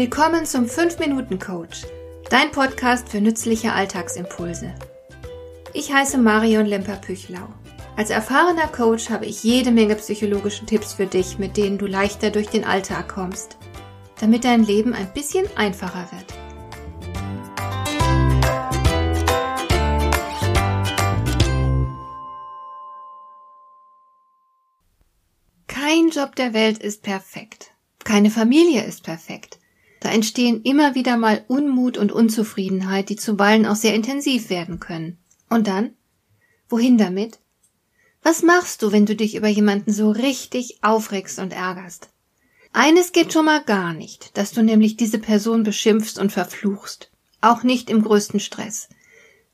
Willkommen zum 5-Minuten-Coach, dein Podcast für nützliche Alltagsimpulse. Ich heiße Marion Lemper-Püchlau. Als erfahrener Coach habe ich jede Menge psychologische Tipps für dich, mit denen du leichter durch den Alltag kommst, damit dein Leben ein bisschen einfacher wird. Kein Job der Welt ist perfekt. Keine Familie ist perfekt. Da entstehen immer wieder mal Unmut und Unzufriedenheit, die zuweilen auch sehr intensiv werden können. Und dann? Wohin damit? Was machst du, wenn du dich über jemanden so richtig aufregst und ärgerst? Eines geht schon mal gar nicht, dass du nämlich diese Person beschimpfst und verfluchst. Auch nicht im größten Stress.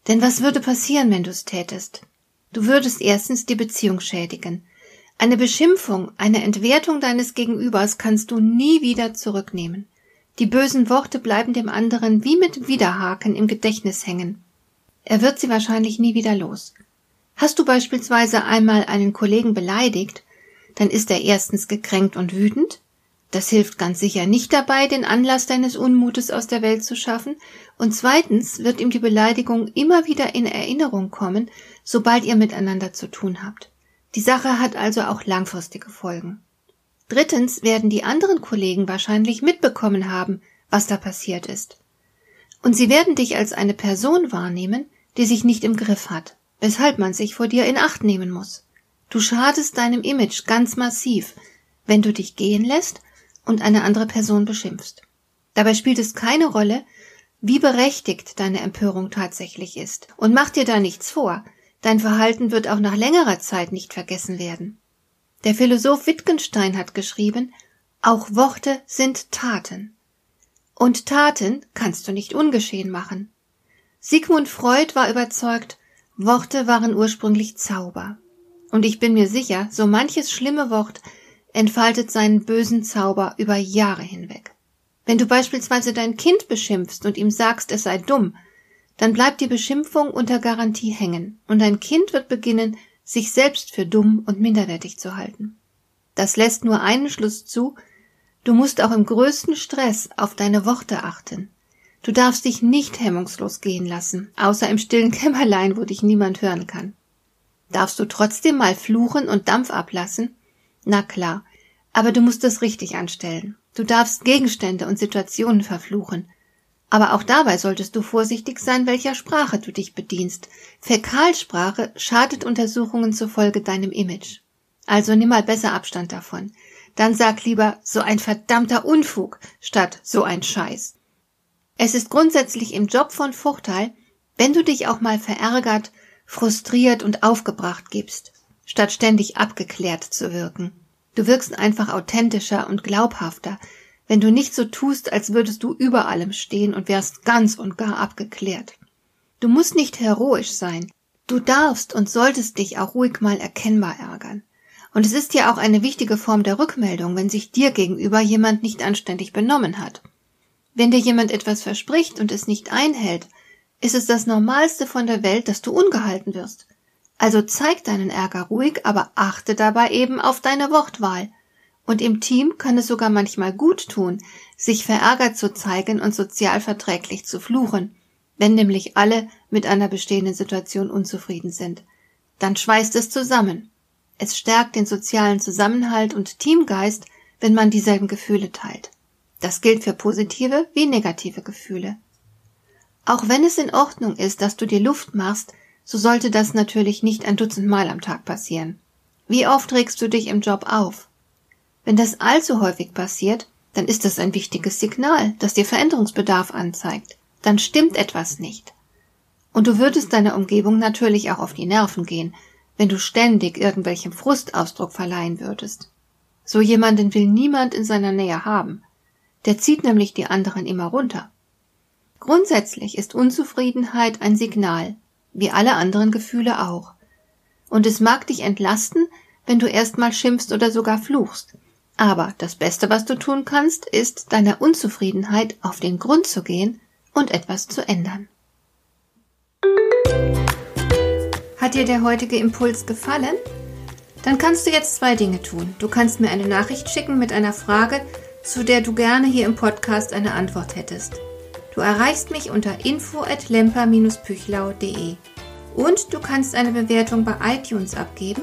Denn was würde passieren, wenn du es tätest? Du würdest erstens die Beziehung schädigen. Eine Beschimpfung, eine Entwertung deines Gegenübers kannst du nie wieder zurücknehmen. Die bösen Worte bleiben dem anderen wie mit Widerhaken im Gedächtnis hängen. Er wird sie wahrscheinlich nie wieder los. Hast du beispielsweise einmal einen Kollegen beleidigt, dann ist er erstens gekränkt und wütend, das hilft ganz sicher nicht dabei, den Anlass deines Unmutes aus der Welt zu schaffen, und zweitens wird ihm die Beleidigung immer wieder in Erinnerung kommen, sobald ihr miteinander zu tun habt. Die Sache hat also auch langfristige Folgen. Drittens werden die anderen Kollegen wahrscheinlich mitbekommen haben, was da passiert ist. Und sie werden dich als eine Person wahrnehmen, die sich nicht im Griff hat, weshalb man sich vor dir in Acht nehmen muss. Du schadest deinem Image ganz massiv, wenn du dich gehen lässt und eine andere Person beschimpfst. Dabei spielt es keine Rolle, wie berechtigt deine Empörung tatsächlich ist. Und mach dir da nichts vor, dein Verhalten wird auch nach längerer Zeit nicht vergessen werden. Der Philosoph Wittgenstein hat geschrieben, auch Worte sind Taten. Und Taten kannst du nicht ungeschehen machen. Sigmund Freud war überzeugt, Worte waren ursprünglich Zauber. Und ich bin mir sicher, so manches schlimme Wort entfaltet seinen bösen Zauber über Jahre hinweg. Wenn du beispielsweise dein Kind beschimpfst und ihm sagst, es sei dumm, dann bleibt die Beschimpfung unter Garantie hängen und dein Kind wird beginnen, sich selbst für dumm und minderwertig zu halten. Das lässt nur einen Schluss zu, du musst auch im größten Stress auf deine Worte achten. Du darfst dich nicht hemmungslos gehen lassen, außer im stillen Kämmerlein, wo dich niemand hören kann. Darfst du trotzdem mal fluchen und Dampf ablassen? Na klar, aber du musst es richtig anstellen. Du darfst Gegenstände und Situationen verfluchen, aber auch dabei solltest du vorsichtig sein, welcher Sprache du dich bedienst. Fäkalsprache schadet Untersuchungen zufolge deinem Image. Also nimm mal besser Abstand davon. Dann sag lieber so ein verdammter Unfug statt so ein Scheiß. Es ist grundsätzlich im Job von Vorteil, wenn du dich auch mal verärgert, frustriert und aufgebracht gibst, statt ständig abgeklärt zu wirken. Du wirkst einfach authentischer und glaubhafter, wenn du nicht so tust, als würdest du über allem stehen und wärst ganz und gar abgeklärt. Du musst nicht heroisch sein. Du darfst und solltest dich auch ruhig mal erkennbar ärgern. Und es ist ja auch eine wichtige Form der Rückmeldung, wenn sich dir gegenüber jemand nicht anständig benommen hat. Wenn dir jemand etwas verspricht und es nicht einhält, ist es das Normalste von der Welt, dass du ungehalten wirst. Also zeig deinen Ärger ruhig, aber achte dabei eben auf deine Wortwahl. Und im Team kann es sogar manchmal gut tun, sich verärgert zu zeigen und sozial verträglich zu fluchen, wenn nämlich alle mit einer bestehenden Situation unzufrieden sind. Dann schweißt es zusammen. Es stärkt den sozialen Zusammenhalt und Teamgeist, wenn man dieselben Gefühle teilt. Das gilt für positive wie negative Gefühle. Auch wenn es in Ordnung ist, dass du dir Luft machst, so sollte das natürlich nicht ein Dutzend Mal am Tag passieren. Wie oft regst du dich im Job auf? Wenn das allzu häufig passiert, dann ist das ein wichtiges Signal, das dir Veränderungsbedarf anzeigt. Dann stimmt etwas nicht. Und du würdest deiner Umgebung natürlich auch auf die Nerven gehen, wenn du ständig irgendwelchem Frustausdruck verleihen würdest. So jemanden will niemand in seiner Nähe haben. Der zieht nämlich die anderen immer runter. Grundsätzlich ist Unzufriedenheit ein Signal, wie alle anderen Gefühle auch. Und es mag dich entlasten, wenn du erstmal schimpfst oder sogar fluchst, aber das Beste, was du tun kannst, ist, deiner Unzufriedenheit auf den Grund zu gehen und etwas zu ändern. Hat dir der heutige Impuls gefallen? Dann kannst du jetzt zwei Dinge tun. Du kannst mir eine Nachricht schicken mit einer Frage, zu der du gerne hier im Podcast eine Antwort hättest. Du erreichst mich unter info at lemper-püchlau.de und du kannst eine Bewertung bei iTunes abgeben,